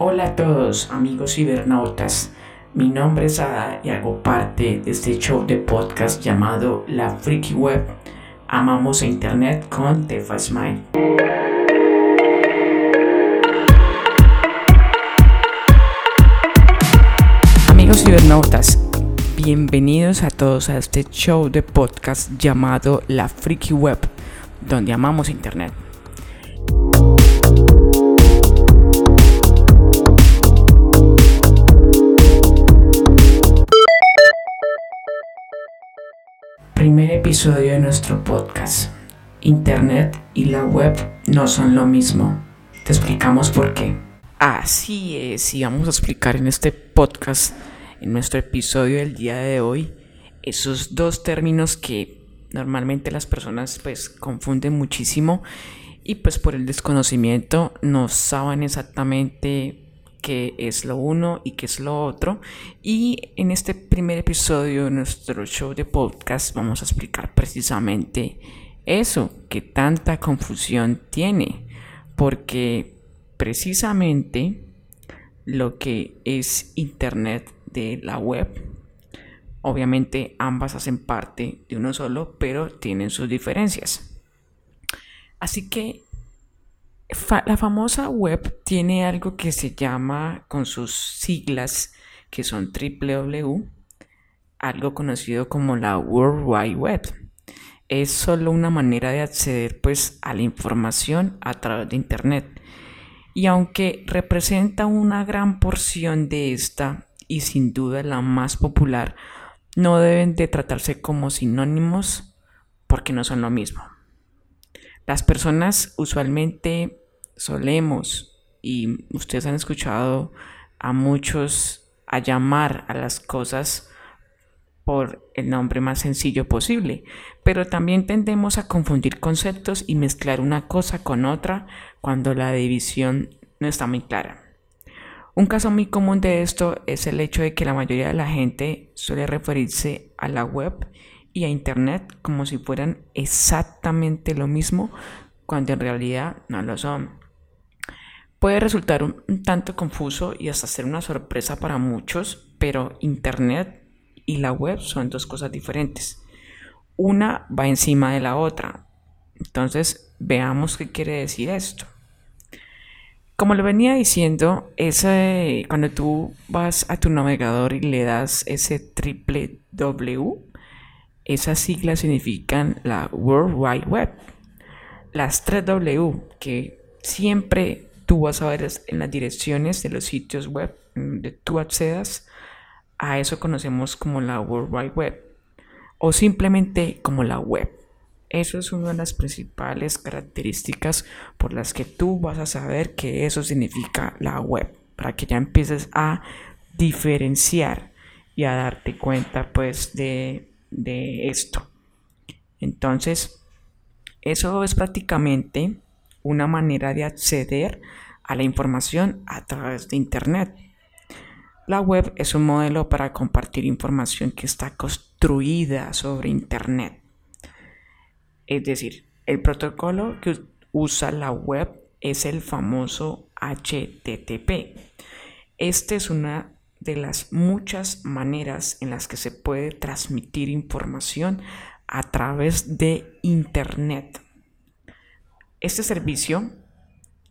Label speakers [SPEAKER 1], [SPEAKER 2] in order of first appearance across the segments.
[SPEAKER 1] Hola a todos amigos cibernautas, mi nombre es Ada y hago parte de este show de podcast llamado La Freaky Web. Amamos Internet con The Fast Mind. Amigos cibernautas, bienvenidos a todos a este show de podcast llamado La Freaky Web, donde amamos Internet. Episodio de nuestro podcast. Internet y la web no son lo mismo. Te explicamos por qué. Así es, y vamos a explicar en este podcast, en nuestro episodio del día de hoy, esos dos términos que normalmente las personas pues confunden muchísimo y pues por el desconocimiento no saben exactamente qué es lo uno y qué es lo otro. Y en este primer episodio de nuestro show de podcast vamos a explicar precisamente eso, que tanta confusión tiene. Porque precisamente lo que es Internet de la web, obviamente ambas hacen parte de uno solo, pero tienen sus diferencias. Así que la famosa web tiene algo que se llama, con sus siglas, que son www, algo conocido como la World Wide Web. Es solo una manera de acceder pues a la información a través de Internet. Y aunque representa una gran porción de esta y sin duda la más popular, no deben de tratarse como sinónimos porque no son lo mismo. Las personas usualmente solemos, y ustedes han escuchado a muchos a llamar a las cosas por el nombre más sencillo posible, pero también tendemos a confundir conceptos y mezclar una cosa con otra cuando la división no está muy clara. Un caso muy común de esto es el hecho de que la mayoría de la gente suele referirse a la web y a Internet como si fueran exactamente lo mismo cuando en realidad no lo son. Puede resultar un, tanto confuso y hasta ser una sorpresa para muchos, pero Internet y la web son dos cosas diferentes. Una va encima de la otra. Entonces, veamos qué quiere decir esto. Como lo venía diciendo, ese, cuando tú vas a tu navegador y le das ese triple W, esas siglas significan la World Wide Web. Las tres W que siempre tú vas a ver en las direcciones de los sitios web donde tú accedas, a eso conocemos como la World Wide Web o simplemente como la web. Eso es una de las principales características por las que tú vas a saber que eso significa la web, para que ya empieces a diferenciar y a darte cuenta pues de, de esto. Entonces, eso es prácticamente una manera de acceder a la información a través de Internet. La web es un modelo para compartir información que está construida sobre Internet. Es decir, el protocolo que usa la web es el famoso HTTP. Esta es una de las muchas maneras en las que se puede transmitir información a través de Internet. Este servicio,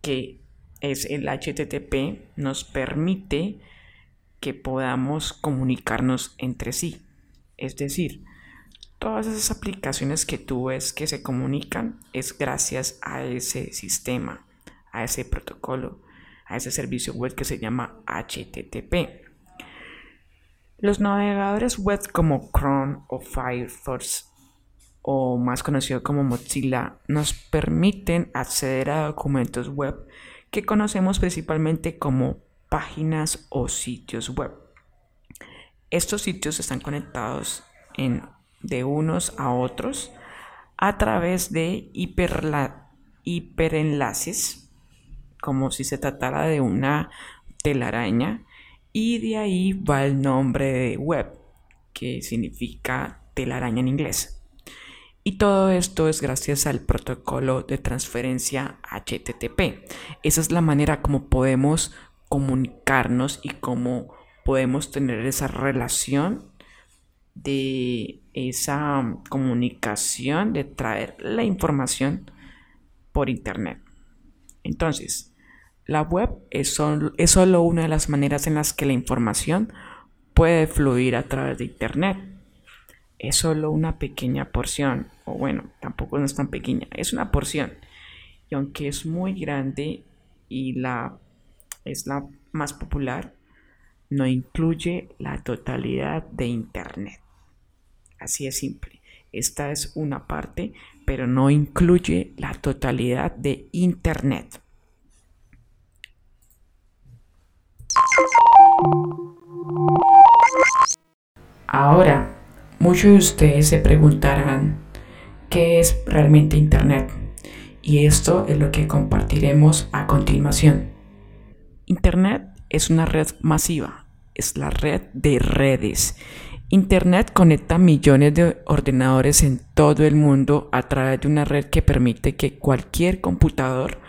[SPEAKER 1] que es el HTTP, nos permite que podamos comunicarnos entre sí. Es decir, Todas esas aplicaciones que tú ves que se comunican es gracias a ese sistema, a ese protocolo, a ese servicio web que se llama HTTP. Los navegadores web como Chrome o Firefox o más conocido como Mozilla nos permiten acceder a documentos web que conocemos principalmente como páginas o sitios web. Estos sitios están conectados de unos a otros a través de hiperenlaces, como si se tratara de una telaraña, y de ahí va el nombre de web, que significa telaraña en inglés. Y todo esto es gracias al protocolo de transferencia HTTP. Esa es la manera como podemos comunicarnos y cómo podemos tener esa relación de esa comunicación, de traer la información por Internet. Entonces, la web es, solo una de las maneras en las que la información puede fluir a través de Internet. Es solo una pequeña porción, o bueno, tampoco no es tan pequeña, es una porción. Y aunque es muy grande y la es la más popular, no incluye la totalidad de Internet. Así es simple. Esta es una parte, pero no incluye la totalidad de Internet. Ahora, muchos de ustedes se preguntarán qué es realmente Internet. Y esto es lo que compartiremos a continuación. Internet es una red masiva, es la red de redes. Internet conecta millones de ordenadores en todo el mundo a través de una red que permite que cualquier computador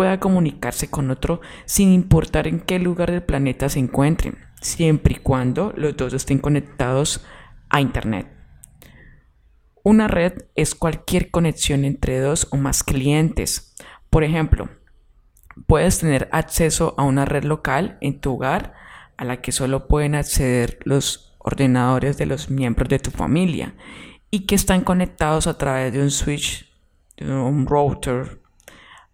[SPEAKER 1] pueda comunicarse con otro sin importar en qué lugar del planeta se encuentren, siempre y cuando los dos estén conectados a Internet. Una red es cualquier conexión entre dos o más clientes. Por ejemplo, puedes tener acceso a una red local en tu hogar a la que solo pueden acceder los ordenadores de los miembros de tu familia y que están conectados a través de un switch, de un router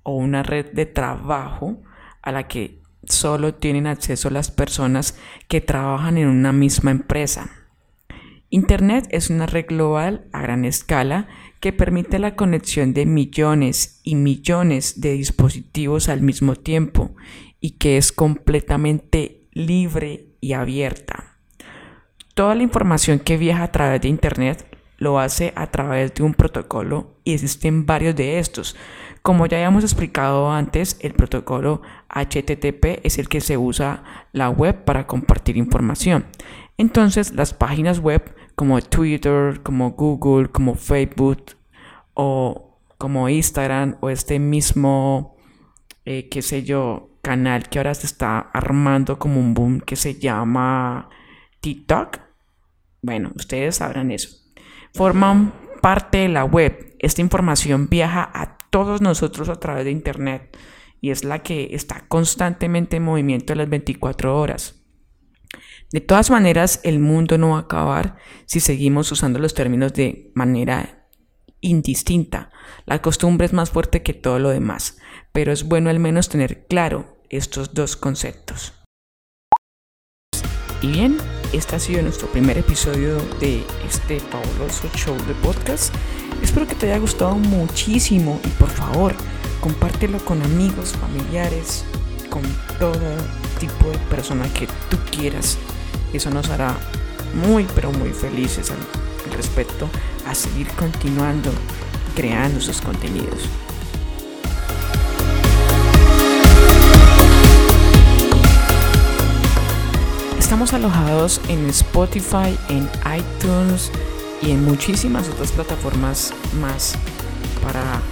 [SPEAKER 1] o una red de trabajo a la que solo tienen acceso las personas que trabajan en una misma empresa. Internet es una red global a gran escala que permite la conexión de millones y millones de dispositivos al mismo tiempo y que es completamente libre y abierta. Toda la información que viaja a través de Internet lo hace a través de un protocolo y existen varios de estos. Como ya habíamos explicado antes, el protocolo HTTP es el que se usa la web para compartir información. Entonces, las páginas web como Twitter, como Google, como Facebook o como Instagram o este mismo, eh, qué sé yo, canal que ahora se está armando como un boom que se llama TikTok. Bueno, ustedes sabrán eso. Forman parte de la web. Esta información viaja a todos nosotros a través de Internet y es la que está constantemente en movimiento las 24 horas. De todas maneras, el mundo no va a acabar si seguimos usando los términos de manera indistinta. La costumbre es más fuerte que todo lo demás, pero es bueno al menos tener claro estos dos conceptos. Y bien, este ha sido nuestro primer episodio de este fabuloso show de podcast. Espero que te haya gustado muchísimo y por favor, compártelo con amigos, familiares, con todo tipo de persona que tú quieras eso nos hará muy, pero muy felices al respecto a seguir continuando creando sus contenidos. Alojados en Spotify, en iTunes y en muchísimas otras plataformas más para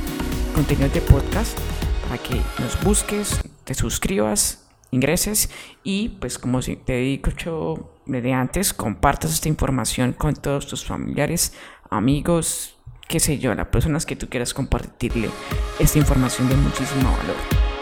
[SPEAKER 1] contenido de podcast, para que nos busques, te suscribas ingreses y pues como te he dicho desde antes, compartas esta información con todos tus familiares, amigos, qué sé yo, las personas que tú quieras compartirle esta información de muchísimo valor.